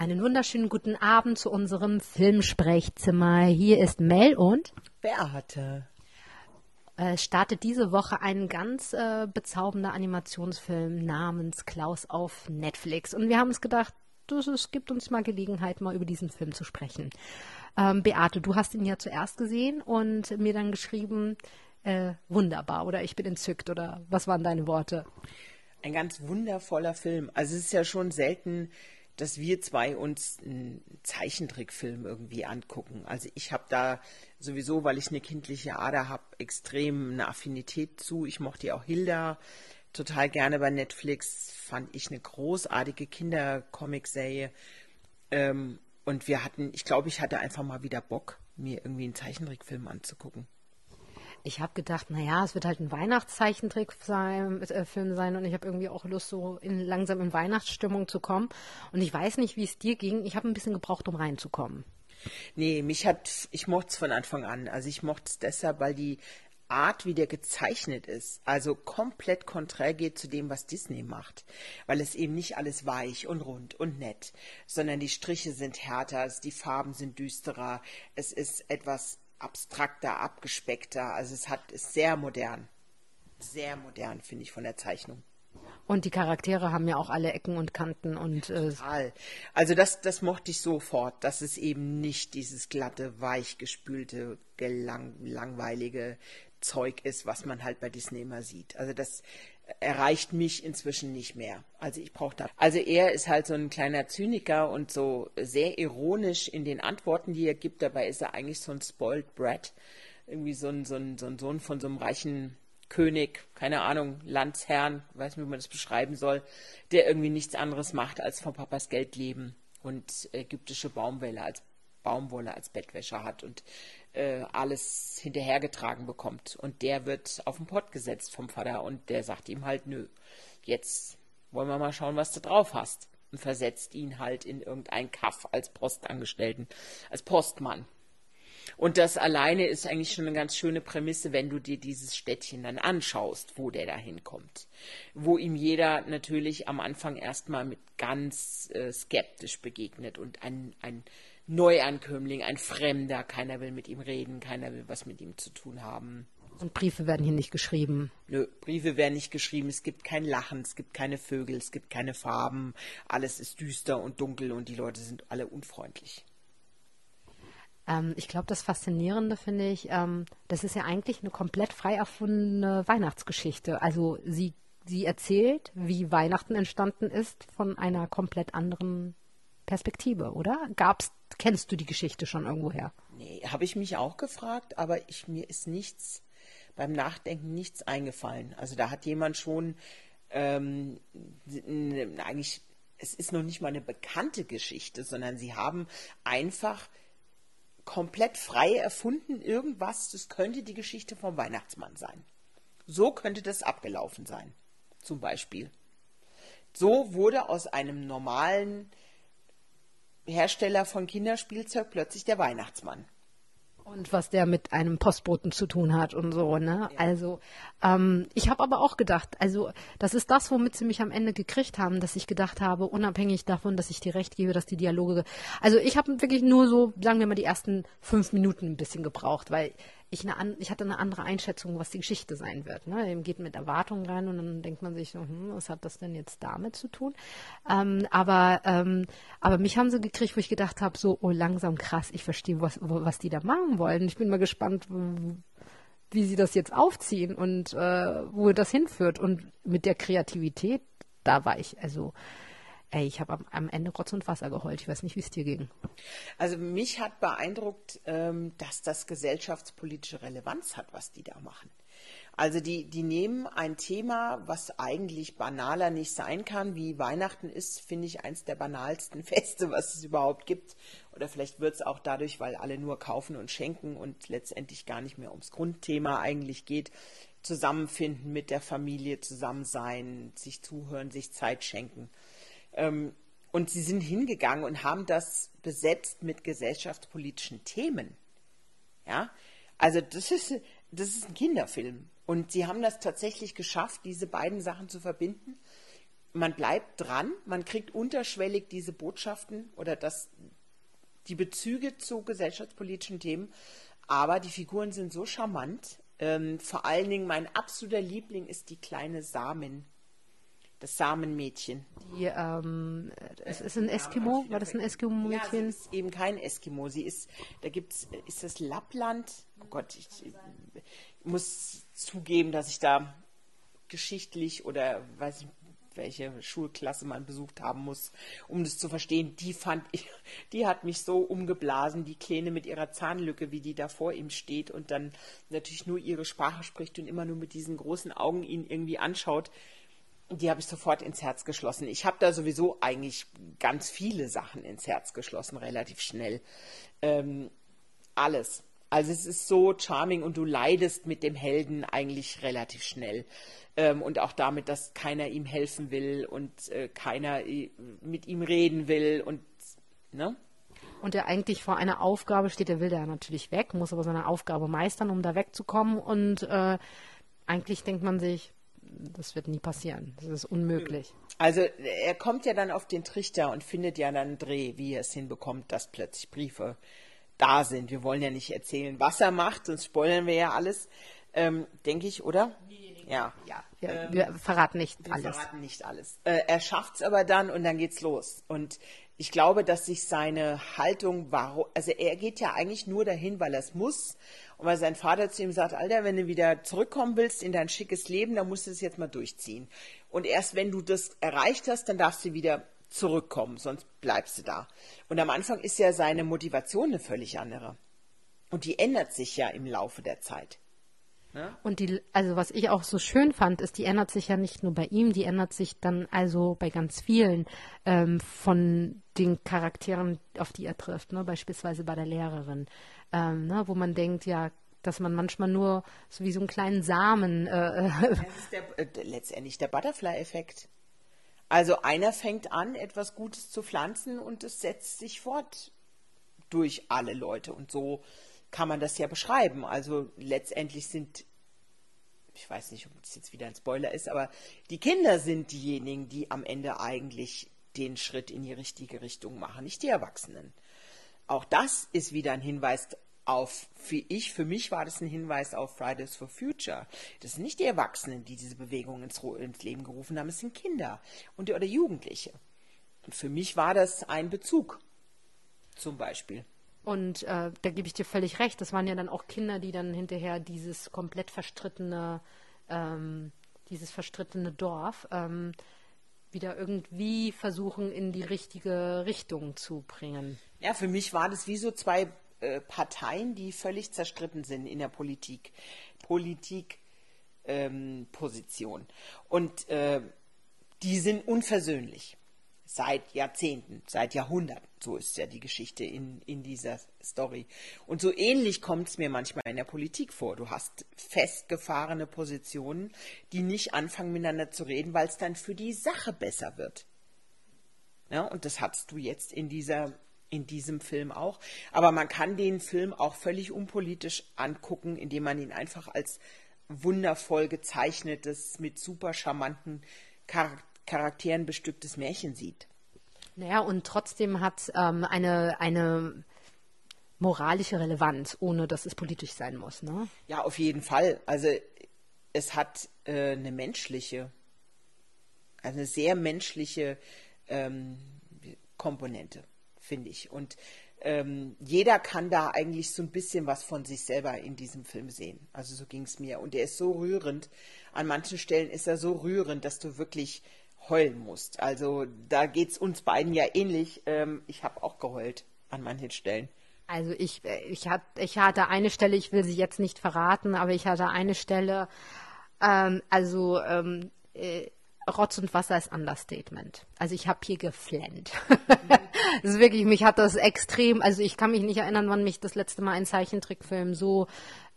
Einen wunderschönen guten Abend zu unserem Filmsprechzimmer. Hier ist Mel und Beate. Äh, es startet diese Woche ein ganz äh, bezaubernder Animationsfilm namens Klaus auf Netflix. Und wir haben uns gedacht, es gibt uns mal Gelegenheit, mal über diesen Film zu sprechen. Ähm, Beate, du hast ihn ja zuerst gesehen und mir dann geschrieben, äh, wunderbar oder ich bin entzückt oder was waren deine Worte? Ein ganz wundervoller Film. Also es ist ja schon selten, dass wir zwei uns einen Zeichentrickfilm irgendwie angucken. Also ich habe da sowieso, weil ich eine kindliche Ader habe, extrem eine Affinität zu. Ich mochte ja auch Hilda total gerne bei Netflix. Fand ich eine großartige Kindercomic-Serie. Ähm, und wir hatten, ich glaube, ich hatte einfach mal wieder Bock, mir irgendwie einen Zeichentrickfilm anzugucken. Ich habe gedacht, naja, es wird halt ein Weihnachtszeichentrickfilm sein, äh, sein und ich habe irgendwie auch Lust, so in, langsam in Weihnachtsstimmung zu kommen. Und ich weiß nicht, wie es dir ging. Ich habe ein bisschen gebraucht, um reinzukommen. Nee, mich hat, ich mochte es von Anfang an. Also ich mochte es deshalb, weil die Art, wie der gezeichnet ist, also komplett konträr geht zu dem, was Disney macht. Weil es eben nicht alles weich und rund und nett, sondern die Striche sind härter, die Farben sind düsterer, es ist etwas abstrakter, abgespeckter. Also es hat ist sehr modern. Sehr modern, finde ich, von der Zeichnung. Und die Charaktere haben ja auch alle Ecken und Kanten und äh Total. Also das, das mochte ich sofort, dass es eben nicht dieses glatte, weichgespülte, gelang, langweilige Zeug ist, was man halt bei Disney immer sieht. Also das erreicht mich inzwischen nicht mehr. Also ich brauche da. Also er ist halt so ein kleiner Zyniker und so sehr ironisch in den Antworten, die er gibt. Dabei ist er eigentlich so ein spoiled brat. Irgendwie so ein, so ein, so ein Sohn von so einem reichen König, keine Ahnung, Landsherrn, weiß nicht, wie man das beschreiben soll, der irgendwie nichts anderes macht, als von Papas Geld leben und ägyptische Baumwolle als Baumwolle als Bettwäsche hat und äh, alles hinterhergetragen bekommt. Und der wird auf den Pott gesetzt vom Vater und der sagt ihm halt, nö, jetzt wollen wir mal schauen, was du drauf hast. Und versetzt ihn halt in irgendein Kaff als Postangestellten, als Postmann. Und das alleine ist eigentlich schon eine ganz schöne Prämisse, wenn du dir dieses Städtchen dann anschaust, wo der da hinkommt. Wo ihm jeder natürlich am Anfang erstmal mit ganz äh, skeptisch begegnet und ein, ein Neuankömmling, ein Fremder. Keiner will mit ihm reden, keiner will was mit ihm zu tun haben. Und Briefe werden hier nicht geschrieben. Nö, Briefe werden nicht geschrieben. Es gibt kein Lachen, es gibt keine Vögel, es gibt keine Farben. Alles ist düster und dunkel und die Leute sind alle unfreundlich. Ähm, ich glaube, das Faszinierende finde ich, ähm, das ist ja eigentlich eine komplett frei erfundene Weihnachtsgeschichte. Also sie, sie erzählt, wie Weihnachten entstanden ist von einer komplett anderen Perspektive, oder? Gab's, kennst du die Geschichte schon irgendwoher? Nee, habe ich mich auch gefragt, aber ich, mir ist nichts beim Nachdenken nichts eingefallen. Also da hat jemand schon ähm, eigentlich, es ist noch nicht mal eine bekannte Geschichte, sondern sie haben einfach komplett frei erfunden irgendwas, das könnte die Geschichte vom Weihnachtsmann sein. So könnte das abgelaufen sein, zum Beispiel. So wurde aus einem normalen Hersteller von Kinderspielzeug plötzlich der Weihnachtsmann. Und was der mit einem Postboten zu tun hat und so, ne? Ja. Also, ähm, ich habe aber auch gedacht, also das ist das, womit sie mich am Ende gekriegt haben, dass ich gedacht habe, unabhängig davon, dass ich dir recht gebe, dass die Dialoge. Also ich habe wirklich nur so, sagen wir mal, die ersten fünf Minuten ein bisschen gebraucht, weil ich, eine, ich hatte eine andere Einschätzung, was die Geschichte sein wird. Ne? Eben geht mit Erwartungen rein und dann denkt man sich so, hm, was hat das denn jetzt damit zu tun? Ähm, aber, ähm, aber mich haben sie gekriegt, wo ich gedacht habe, so, oh, langsam krass, ich verstehe, was, was die da machen wollen. Ich bin mal gespannt, wie sie das jetzt aufziehen und äh, wo das hinführt. Und mit der Kreativität, da war ich, also Ey, ich habe am, am, Ende Rotz und Wasser geheult. Ich weiß nicht, wie es dir ging. Also mich hat beeindruckt, ähm, dass das gesellschaftspolitische Relevanz hat, was die da machen. Also die, die nehmen ein Thema, was eigentlich banaler nicht sein kann, wie Weihnachten ist, finde ich, eins der banalsten Feste, was es überhaupt gibt. Oder vielleicht wird es auch dadurch, weil alle nur kaufen und schenken und letztendlich gar nicht mehr ums Grundthema eigentlich geht. Zusammenfinden mit der Familie, zusammen sein, sich zuhören, sich Zeit schenken. Ähm, und sie sind hingegangen und haben das besetzt mit gesellschaftspolitischen Themen. Ja, also das ist, das ist ein Kinderfilm. Und sie haben das tatsächlich geschafft, diese beiden Sachen zu verbinden. man bleibt dran, man kriegt unterschwellig diese Botschaften oder das, die Bezüge zu gesellschaftspolitischen Themen, aber die Figuren sind so charmant. Ähm, vor allen Dingen mein absoluter Liebling ist die kleine Samen, das Samenmädchen. Die, ähm, es ist ein Eskimo, war das ein Eskimo-Mädchen? Ja, sie ist eben kein Eskimo. Sie ist, da gibt's, ist das Lappland? Oh Gott, ich, ich muss zugeben, dass ich da geschichtlich oder weiß ich welche Schulklasse man besucht haben muss, um das zu verstehen. Die fand ich, die hat mich so umgeblasen, die Kleine mit ihrer Zahnlücke, wie die da vor ihm steht und dann natürlich nur ihre Sprache spricht und immer nur mit diesen großen Augen ihn irgendwie anschaut. Die habe ich sofort ins Herz geschlossen. Ich habe da sowieso eigentlich ganz viele Sachen ins Herz geschlossen, relativ schnell. Ähm, alles. Also es ist so charming und du leidest mit dem Helden eigentlich relativ schnell. Ähm, und auch damit, dass keiner ihm helfen will und äh, keiner mit ihm reden will und ne? Und er eigentlich vor einer Aufgabe steht, er will da natürlich weg, muss aber seine Aufgabe meistern, um da wegzukommen. Und äh, eigentlich denkt man sich, das wird nie passieren. Das ist unmöglich. Also er kommt ja dann auf den Trichter und findet ja dann einen Dreh, wie er es hinbekommt, dass plötzlich Briefe da sind. Wir wollen ja nicht erzählen, was er macht, sonst spoilern wir ja alles, ähm, denke ich, oder? Ja. ja wir, ähm, wir verraten nicht wir alles. Wir verraten nicht alles. Äh, er schafft es aber dann und dann geht's los. Und ich glaube, dass sich seine Haltung also er geht ja eigentlich nur dahin, weil er es muss und weil sein Vater zu ihm sagt, Alter, wenn du wieder zurückkommen willst in dein schickes Leben, dann musst du es jetzt mal durchziehen. Und erst wenn du das erreicht hast, dann darfst du wieder zurückkommen, sonst bleibst du da. Und am Anfang ist ja seine Motivation eine völlig andere. Und die ändert sich ja im Laufe der Zeit. Ne? Und die, also was ich auch so schön fand, ist, die ändert sich ja nicht nur bei ihm, die ändert sich dann also bei ganz vielen ähm, von den Charakteren, auf die er trifft, ne? beispielsweise bei der Lehrerin, ähm, ne? wo man denkt, ja, dass man manchmal nur so wie so einen kleinen Samen. Äh, das ist der, äh, letztendlich der Butterfly-Effekt. Also einer fängt an, etwas Gutes zu pflanzen und es setzt sich fort durch alle Leute. Und so kann man das ja beschreiben. Also letztendlich sind, ich weiß nicht, ob das jetzt wieder ein Spoiler ist, aber die Kinder sind diejenigen, die am Ende eigentlich den Schritt in die richtige Richtung machen, nicht die Erwachsenen. Auch das ist wieder ein Hinweis auf, für ich, für mich war das ein Hinweis auf Fridays for Future. Das sind nicht die Erwachsenen, die diese Bewegung ins, ins Leben gerufen haben, es sind Kinder und, oder Jugendliche. Und für mich war das ein Bezug, zum Beispiel. Und äh, da gebe ich dir völlig recht. Das waren ja dann auch Kinder, die dann hinterher dieses komplett verstrittene, ähm, dieses verstrittene Dorf ähm, wieder irgendwie versuchen, in die richtige Richtung zu bringen. Ja, für mich war das wie so zwei äh, Parteien, die völlig zerstritten sind in der Politik. Politikposition. Ähm, Und äh, die sind unversöhnlich. Seit Jahrzehnten, seit Jahrhunderten. So ist ja die Geschichte in, in dieser Story. Und so ähnlich kommt es mir manchmal in der Politik vor. Du hast festgefahrene Positionen, die nicht anfangen miteinander zu reden, weil es dann für die Sache besser wird. Ja, und das hast du jetzt in dieser in diesem Film auch. Aber man kann den Film auch völlig unpolitisch angucken, indem man ihn einfach als wundervoll gezeichnetes, mit super charmanten Charakteren bestücktes Märchen sieht. Naja, und trotzdem hat ähm, eine, eine moralische Relevanz, ohne dass es politisch sein muss. Ne? Ja, auf jeden Fall. Also es hat äh, eine menschliche, eine sehr menschliche ähm, Komponente finde ich. Und ähm, jeder kann da eigentlich so ein bisschen was von sich selber in diesem Film sehen. Also so ging es mir. Und er ist so rührend. An manchen Stellen ist er so rührend, dass du wirklich heulen musst. Also da geht es uns beiden ja ähnlich. Ähm, ich habe auch geheult an manchen Stellen. Also ich, äh, ich, hat, ich hatte eine Stelle, ich will sie jetzt nicht verraten, aber ich hatte eine Stelle, ähm, also ähm, äh, Rotz und Wasser ist Understatement. Also ich habe hier geflennt. das ist wirklich, mich hat das extrem, also ich kann mich nicht erinnern, wann mich das letzte Mal ein Zeichentrickfilm so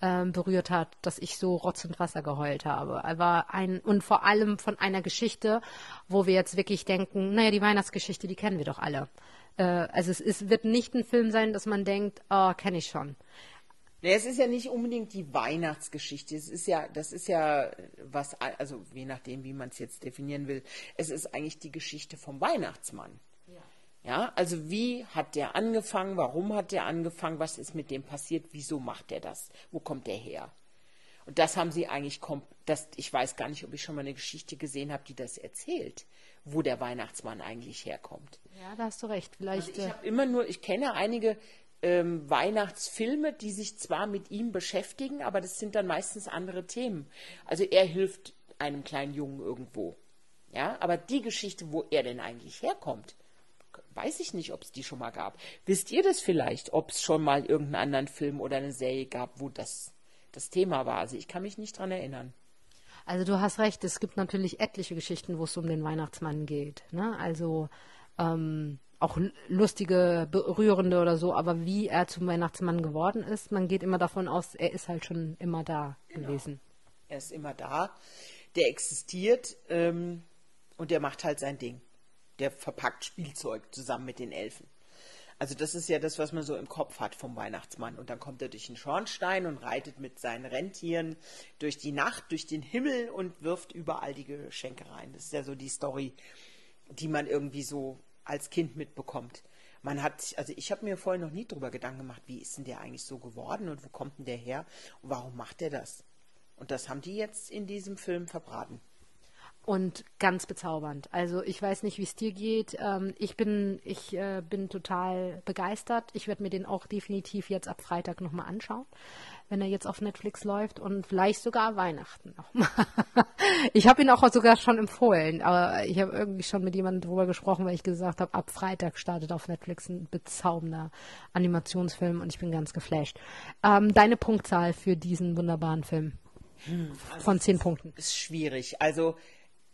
ähm, berührt hat, dass ich so Rotz und Wasser geheult habe. Aber ein, und vor allem von einer Geschichte, wo wir jetzt wirklich denken, naja, die Weihnachtsgeschichte, die kennen wir doch alle. Äh, also es ist, wird nicht ein Film sein, dass man denkt, oh, kenne ich schon. Nee, es ist ja nicht unbedingt die Weihnachtsgeschichte. Es ist ja, das ist ja was, also je nachdem, wie man es jetzt definieren will, es ist eigentlich die Geschichte vom Weihnachtsmann. Ja. also wie hat der angefangen? Warum hat der angefangen? Was ist mit dem passiert? Wieso macht er das? Wo kommt der her? Und das haben sie eigentlich, das, ich weiß gar nicht, ob ich schon mal eine Geschichte gesehen habe, die das erzählt, wo der Weihnachtsmann eigentlich herkommt. Ja, da hast du recht. Vielleicht. Also ich habe immer nur, ich kenne einige ähm, Weihnachtsfilme, die sich zwar mit ihm beschäftigen, aber das sind dann meistens andere Themen. Also er hilft einem kleinen Jungen irgendwo. Ja, aber die Geschichte, wo er denn eigentlich herkommt, weiß ich nicht, ob es die schon mal gab. Wisst ihr das vielleicht, ob es schon mal irgendeinen anderen Film oder eine Serie gab, wo das das Thema war? Also ich kann mich nicht dran erinnern. Also du hast recht, es gibt natürlich etliche Geschichten, wo es um den Weihnachtsmann geht. Ne? Also ähm, auch lustige, berührende oder so, aber wie er zum Weihnachtsmann geworden ist, man geht immer davon aus, er ist halt schon immer da genau. gewesen. Er ist immer da, der existiert ähm, und der macht halt sein Ding. Der verpackt Spielzeug zusammen mit den Elfen. Also das ist ja das, was man so im Kopf hat vom Weihnachtsmann. Und dann kommt er durch den Schornstein und reitet mit seinen Rentieren durch die Nacht, durch den Himmel und wirft überall die Geschenke rein. Das ist ja so die Story, die man irgendwie so als Kind mitbekommt. Man hat, also ich habe mir vorher noch nie darüber Gedanken gemacht, wie ist denn der eigentlich so geworden und wo kommt denn der her und warum macht der das? Und das haben die jetzt in diesem Film verbraten und ganz bezaubernd. Also ich weiß nicht, wie es dir geht. Ähm, ich bin, ich äh, bin total begeistert. Ich werde mir den auch definitiv jetzt ab Freitag nochmal anschauen, wenn er jetzt auf Netflix läuft und vielleicht sogar Weihnachten nochmal. ich habe ihn auch sogar schon empfohlen, aber ich habe irgendwie schon mit jemandem drüber gesprochen, weil ich gesagt habe, ab Freitag startet auf Netflix ein bezaubernder Animationsfilm und ich bin ganz geflasht. Ähm, deine Punktzahl für diesen wunderbaren Film? Hm, also von zehn Punkten. Ist schwierig. Also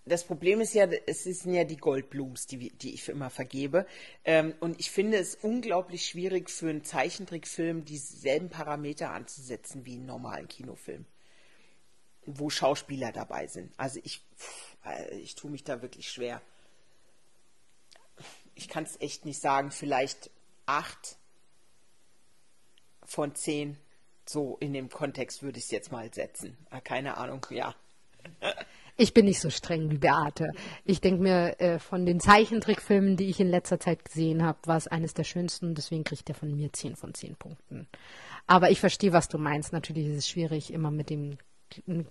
das Problem ist ja, es sind ja die Goldblums, die, die ich immer vergebe. Ähm, und ich finde es unglaublich schwierig für einen Zeichentrickfilm dieselben Parameter anzusetzen wie einen normalen Kinofilm, wo Schauspieler dabei sind. Also ich, äh, ich tue mich da wirklich schwer. Ich kann es echt nicht sagen, vielleicht acht von zehn. So in dem Kontext würde ich es jetzt mal setzen. Äh, keine Ahnung, ja. Ich bin nicht so streng wie Beate. Ich denke mir, äh, von den Zeichentrickfilmen, die ich in letzter Zeit gesehen habe, war es eines der schönsten. Deswegen kriegt er von mir 10 von 10 Punkten. Aber ich verstehe, was du meinst. Natürlich ist es schwierig, immer mit dem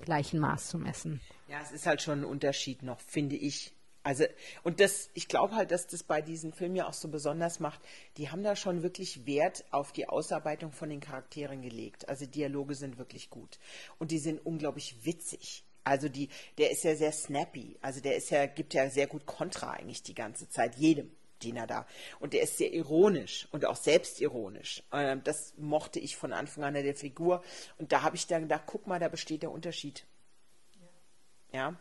gleichen Maß zu messen. Ja, es ist halt schon ein Unterschied noch, finde ich. Also, und das, ich glaube halt, dass das bei diesen Filmen ja auch so besonders macht. Die haben da schon wirklich Wert auf die Ausarbeitung von den Charakteren gelegt. Also, Dialoge sind wirklich gut. Und die sind unglaublich witzig. Also die, der ist ja sehr snappy. Also der ist ja, gibt ja sehr gut Kontra eigentlich die ganze Zeit, jedem Diener da. Und der ist sehr ironisch und auch selbstironisch. Ähm, das mochte ich von Anfang an der Figur. Und da habe ich dann gedacht, guck mal, da besteht der Unterschied. Ja. ja.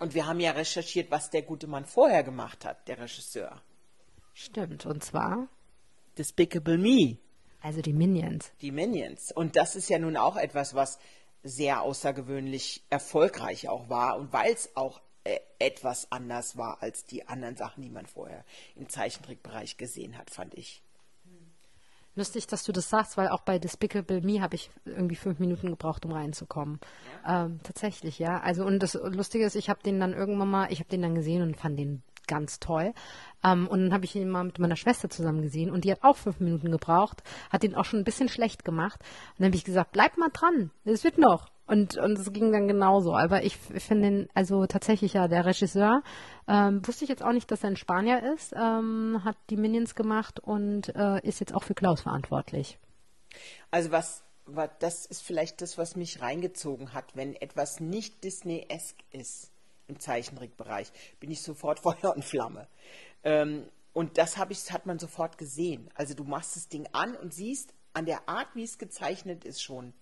Und wir haben ja recherchiert, was der gute Mann vorher gemacht hat, der Regisseur. Stimmt, und zwar Despicable Me. Also die Minions. Die Minions. Und das ist ja nun auch etwas, was sehr außergewöhnlich erfolgreich auch war und weil es auch äh, etwas anders war als die anderen Sachen, die man vorher im Zeichentrickbereich gesehen hat, fand ich. Lustig, dass du das sagst, weil auch bei Despicable Me habe ich irgendwie fünf Minuten gebraucht, um reinzukommen. Ja. Ähm, tatsächlich, ja. Also und das Lustige ist, ich habe den dann irgendwann mal, ich habe den dann gesehen und fand den ganz toll. Ähm, und dann habe ich ihn mal mit meiner Schwester zusammen gesehen und die hat auch fünf Minuten gebraucht, hat ihn auch schon ein bisschen schlecht gemacht. Und dann habe ich gesagt, bleib mal dran, es wird noch. Und und es ging dann genauso. Aber ich finde ihn, also tatsächlich ja, der Regisseur, ähm, wusste ich jetzt auch nicht, dass er ein Spanier ist, ähm, hat die Minions gemacht und äh, ist jetzt auch für Klaus verantwortlich. Also was, was, das ist vielleicht das, was mich reingezogen hat, wenn etwas nicht Disney-esque ist im Zeichentrickbereich, bin ich sofort Feuer und Flamme. Ähm, und das ich, hat man sofort gesehen. Also du machst das Ding an und siehst an der Art, wie es gezeichnet ist, schon,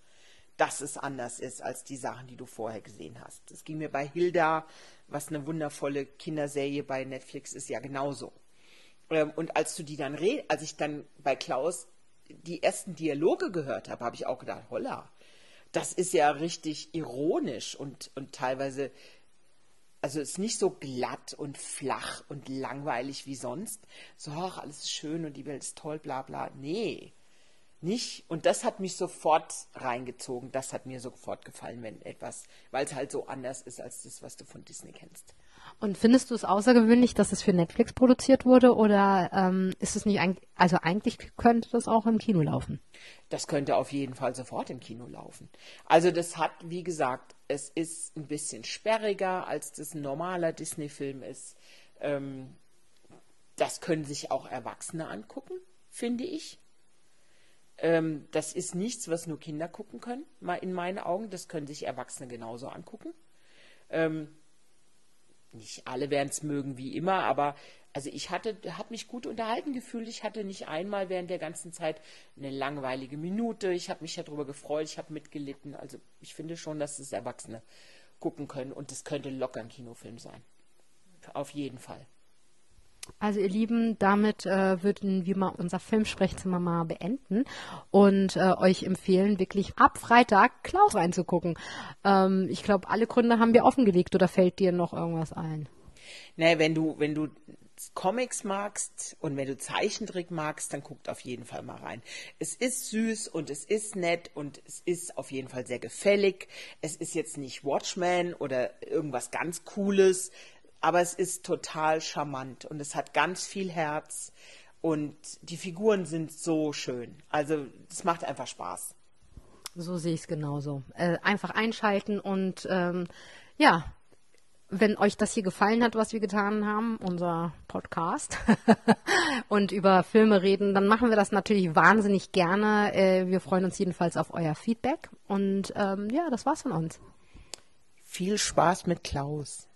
dass es anders ist als die Sachen, die du vorher gesehen hast. Das ging mir bei Hilda, was eine wundervolle Kinderserie bei Netflix ist, ja genauso. Ähm, und als du die dann red, als ich dann bei Klaus die ersten Dialoge gehört habe, habe ich auch gedacht, holla, das ist ja richtig ironisch und, und teilweise also ist nicht so glatt und flach und langweilig wie sonst. So, ach, alles ist schön und die Welt ist toll, bla bla. Nee. nicht. Und das hat mich sofort reingezogen. Das hat mir sofort gefallen, wenn etwas, weil es halt so anders ist als das, was du von Disney kennst. Und findest du es außergewöhnlich, dass es für Netflix produziert wurde oder ähm, ist es nicht eigentlich, also eigentlich könnte das auch im Kino laufen? Das könnte auf jeden Fall sofort im Kino laufen. Also das hat, wie gesagt, es ist ein bisschen sperriger, als das ein normaler Disney-Film ist. Ähm, das können sich auch Erwachsene angucken, finde ich. Ähm, das ist nichts, was nur Kinder gucken können, in meinen Augen. Das können sich Erwachsene genauso angucken. Ähm, nicht alle werden es mögen wie immer, aber also ich hatte, habe mich gut unterhalten gefühlt. Ich hatte nicht einmal während der ganzen Zeit eine langweilige Minute. Ich habe mich darüber gefreut, ich habe mitgelitten. Also ich finde schon, dass es Erwachsene gucken können und es könnte locker ein Kinofilm sein. Auf jeden Fall. Also ihr Lieben, damit äh, würden wir mal unser Filmsprechzimmer mal beenden und äh, euch empfehlen, wirklich ab Freitag Klaus reinzugucken. Ähm, ich glaube, alle Gründe haben wir offengelegt oder fällt dir noch irgendwas ein? Nee, wenn du, wenn du Comics magst und wenn du Zeichentrick magst, dann guckt auf jeden Fall mal rein. Es ist süß und es ist nett und es ist auf jeden Fall sehr gefällig. Es ist jetzt nicht Watchmen oder irgendwas ganz Cooles aber es ist total charmant und es hat ganz viel Herz und die Figuren sind so schön. Also es macht einfach Spaß. So sehe ich es genauso. Äh, einfach einschalten und ähm, ja, wenn euch das hier gefallen hat, was wir getan haben, unser Podcast und über Filme reden, dann machen wir das natürlich wahnsinnig gerne. Äh, wir freuen uns jedenfalls auf euer Feedback und ähm, ja, das war's von uns. Viel Spaß mit Klaus.